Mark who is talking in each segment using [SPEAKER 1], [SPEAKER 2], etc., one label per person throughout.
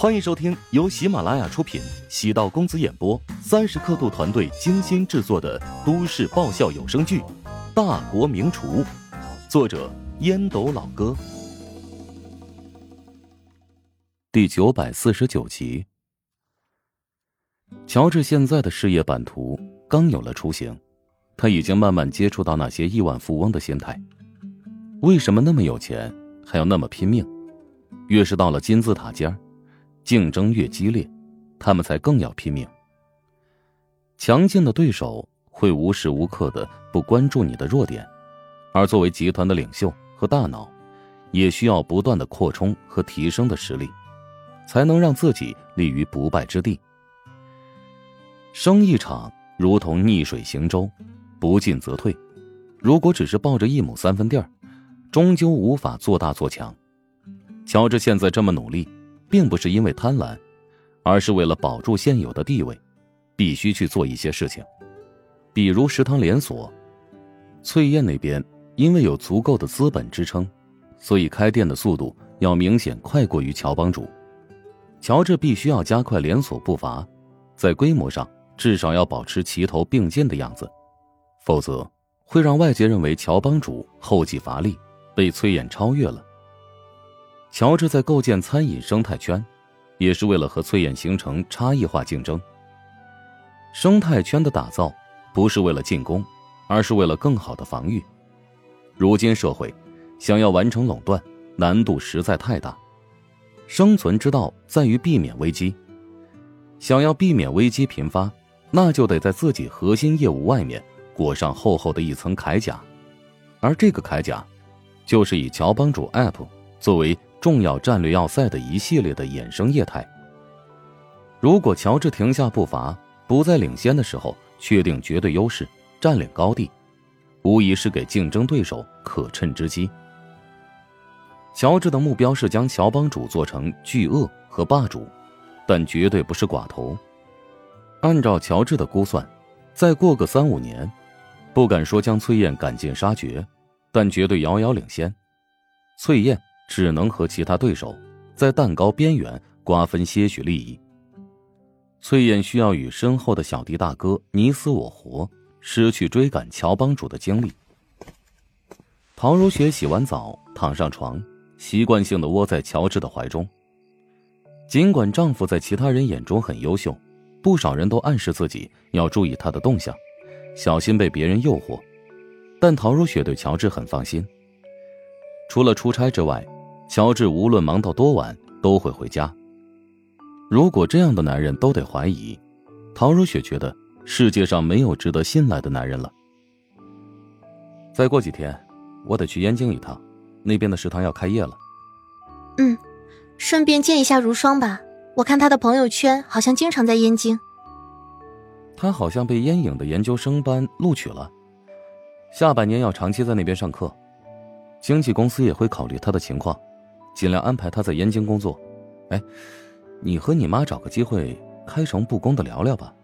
[SPEAKER 1] 欢迎收听由喜马拉雅出品、喜道公子演播、三十刻度团队精心制作的都市爆笑有声剧《大国名厨》，作者烟斗老哥，第九百四十九集。乔治现在的事业版图刚有了雏形，他已经慢慢接触到那些亿万富翁的心态。为什么那么有钱还要那么拼命？越是到了金字塔尖儿。竞争越激烈，他们才更要拼命。强劲的对手会无时无刻的不关注你的弱点，而作为集团的领袖和大脑，也需要不断的扩充和提升的实力，才能让自己立于不败之地。生意场如同逆水行舟，不进则退。如果只是抱着一亩三分地儿，终究无法做大做强。乔治现在这么努力。并不是因为贪婪，而是为了保住现有的地位，必须去做一些事情，比如食堂连锁。翠燕那边因为有足够的资本支撑，所以开店的速度要明显快过于乔帮主。乔治必须要加快连锁步伐，在规模上至少要保持齐头并进的样子，否则会让外界认为乔帮主后继乏力，被崔燕超越了。乔治在构建餐饮生态圈，也是为了和崔燕形成差异化竞争。生态圈的打造不是为了进攻，而是为了更好的防御。如今社会想要完成垄断，难度实在太大。生存之道在于避免危机。想要避免危机频发，那就得在自己核心业务外面裹上厚厚的一层铠甲，而这个铠甲，就是以乔帮主 App 作为。重要战略要塞的一系列的衍生业态。如果乔治停下步伐，不在领先的时候确定绝对优势，占领高地，无疑是给竞争对手可乘之机。乔治的目标是将乔帮主做成巨鳄和霸主，但绝对不是寡头。按照乔治的估算，再过个三五年，不敢说将崔燕赶尽杀绝，但绝对遥遥领先。崔燕。只能和其他对手在蛋糕边缘瓜分些许利益。崔燕需要与身后的小弟大哥你死我活，失去追赶乔帮主的精力。陶如雪洗完澡，躺上床，习惯性的窝在乔治的怀中。尽管丈夫在其他人眼中很优秀，不少人都暗示自己要注意他的动向，小心被别人诱惑，但陶如雪对乔治很放心。除了出差之外。乔治无论忙到多晚都会回家。如果这样的男人都得怀疑，陶如雪觉得世界上没有值得信赖的男人了。再过几天，我得去燕京一趟，那边的食堂要开业了。
[SPEAKER 2] 嗯，顺便见一下如霜吧，我看他的朋友圈好像经常在燕京。
[SPEAKER 1] 他好像被烟影的研究生班录取了，下半年要长期在那边上课，经纪公司也会考虑他的情况。尽量安排他在燕京工作，哎，你和你妈找个机会开诚布公的聊聊吧。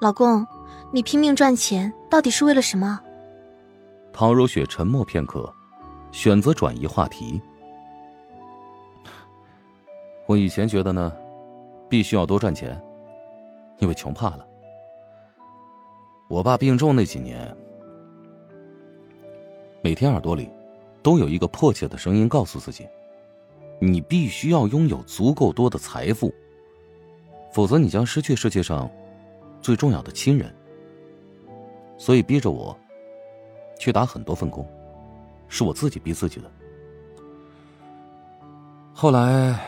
[SPEAKER 2] 老公，你拼命赚钱到底是为了什么？
[SPEAKER 1] 陶如雪沉默片刻，选择转移话题。我以前觉得呢，必须要多赚钱，因为穷怕了。我爸病重那几年，每天耳朵里都有一个迫切的声音告诉自己。你必须要拥有足够多的财富，否则你将失去世界上最重要的亲人。所以逼着我去打很多份工，是我自己逼自己的。后来，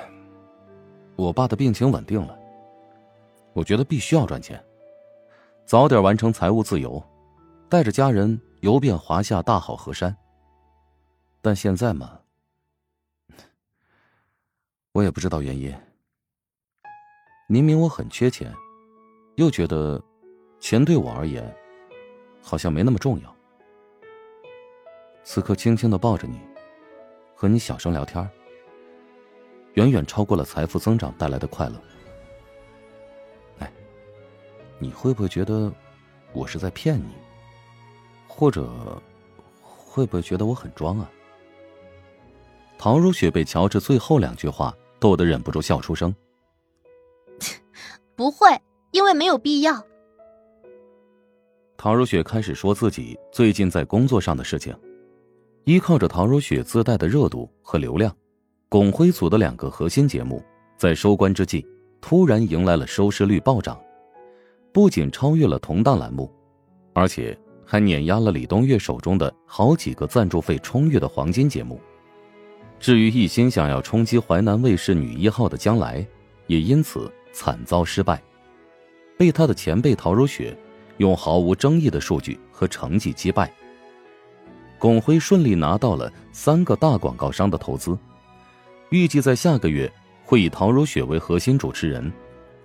[SPEAKER 1] 我爸的病情稳定了，我觉得必须要赚钱，早点完成财务自由，带着家人游遍华夏大好河山。但现在嘛。我也不知道原因。明明我很缺钱，又觉得钱对我而言好像没那么重要。此刻轻轻的抱着你，和你小声聊天，远远超过了财富增长带来的快乐。哎，你会不会觉得我是在骗你？或者会不会觉得我很装啊？陶如雪被乔治最后两句话。逗得忍不住笑出声。
[SPEAKER 2] 不会，因为没有必要。
[SPEAKER 1] 陶如雪开始说自己最近在工作上的事情，依靠着陶如雪自带的热度和流量，巩辉组的两个核心节目在收官之际突然迎来了收视率暴涨，不仅超越了同档栏目，而且还碾压了李东岳手中的好几个赞助费充裕的黄金节目。至于一心想要冲击淮南卫视女一号的将来，也因此惨遭失败，被他的前辈陶如雪用毫无争议的数据和成绩击败。巩辉顺利拿到了三个大广告商的投资，预计在下个月会以陶如雪为核心主持人，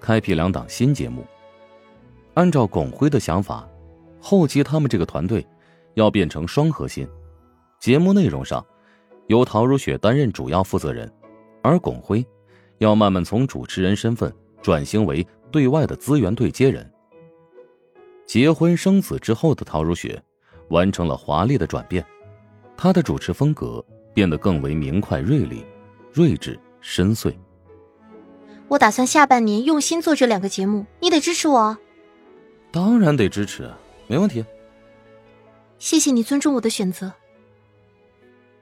[SPEAKER 1] 开辟两档新节目。按照巩辉的想法，后期他们这个团队要变成双核心，节目内容上。由陶如雪担任主要负责人，而巩辉要慢慢从主持人身份转型为对外的资源对接人。结婚生子之后的陶如雪完成了华丽的转变，她的主持风格变得更为明快锐利、睿智深邃。
[SPEAKER 2] 我打算下半年用心做这两个节目，你得支持我。
[SPEAKER 1] 当然得支持，没问题。
[SPEAKER 2] 谢谢你尊重我的选择。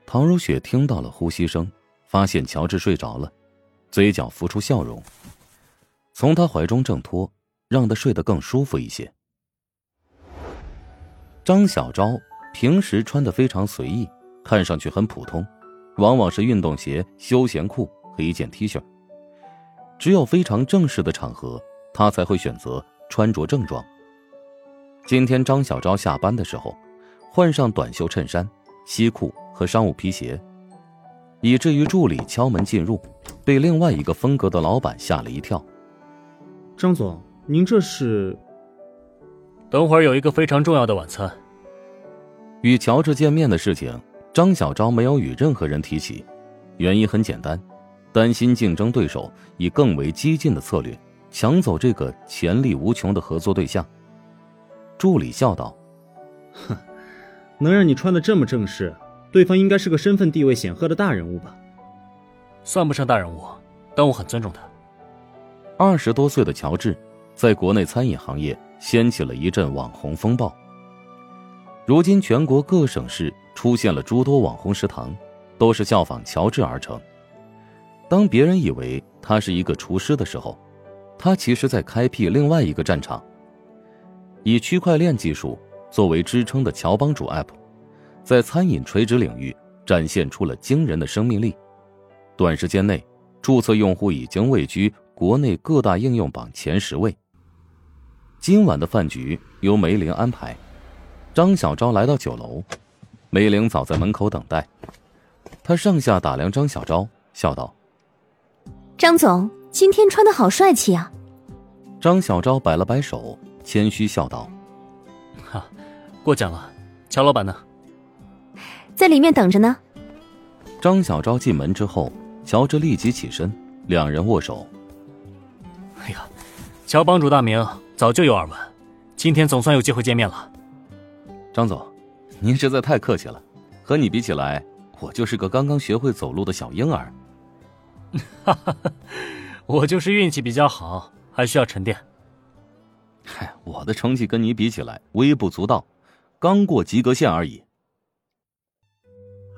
[SPEAKER 1] 唐如雪听到了呼吸声，发现乔治睡着了，嘴角浮出笑容，从他怀中挣脱，让他睡得更舒服一些。张小昭平时穿的非常随意，看上去很普通，往往是运动鞋、休闲裤和一件 T 恤。只有非常正式的场合，他才会选择穿着正装。今天张小昭下班的时候，换上短袖衬衫、西裤。和商务皮鞋，以至于助理敲门进入，被另外一个风格的老板吓了一跳。
[SPEAKER 3] 张总，您这是？
[SPEAKER 4] 等会儿有一个非常重要的晚餐。
[SPEAKER 1] 与乔治见面的事情，张小昭没有与任何人提起，原因很简单，担心竞争对手以更为激进的策略抢走这个潜力无穷的合作对象。助理笑道：“
[SPEAKER 3] 哼，能让你穿的这么正式。”对方应该是个身份地位显赫的大人物吧？
[SPEAKER 4] 算不上大人物，但我很尊重他。
[SPEAKER 1] 二十多岁的乔治，在国内餐饮行业掀起了一阵网红风暴。如今，全国各省市出现了诸多网红食堂，都是效仿乔治而成。当别人以为他是一个厨师的时候，他其实在开辟另外一个战场。以区块链技术作为支撑的乔帮主 App。在餐饮垂直领域展现出了惊人的生命力，短时间内，注册用户已经位居国内各大应用榜前十位。今晚的饭局由梅玲安排，张小昭来到酒楼，梅玲早在门口等待，她上下打量张小昭，笑道：“
[SPEAKER 5] 张总，今天穿的好帅气啊！”
[SPEAKER 1] 张小昭摆了摆手，谦虚笑道：“
[SPEAKER 4] 哈，过奖了，乔老板呢？”
[SPEAKER 5] 在里面等着呢。
[SPEAKER 1] 张小昭进门之后，乔治立即起身，两人握手。
[SPEAKER 4] 哎呀，乔帮主大名早就有耳闻，今天总算有机会见面了。
[SPEAKER 1] 张总，您实在太客气了，和你比起来，我就是个刚刚学会走路的小婴儿。
[SPEAKER 4] 哈哈，我就是运气比较好，还需要沉淀。
[SPEAKER 1] 嗨，我的成绩跟你比起来微不足道，刚过及格线而已。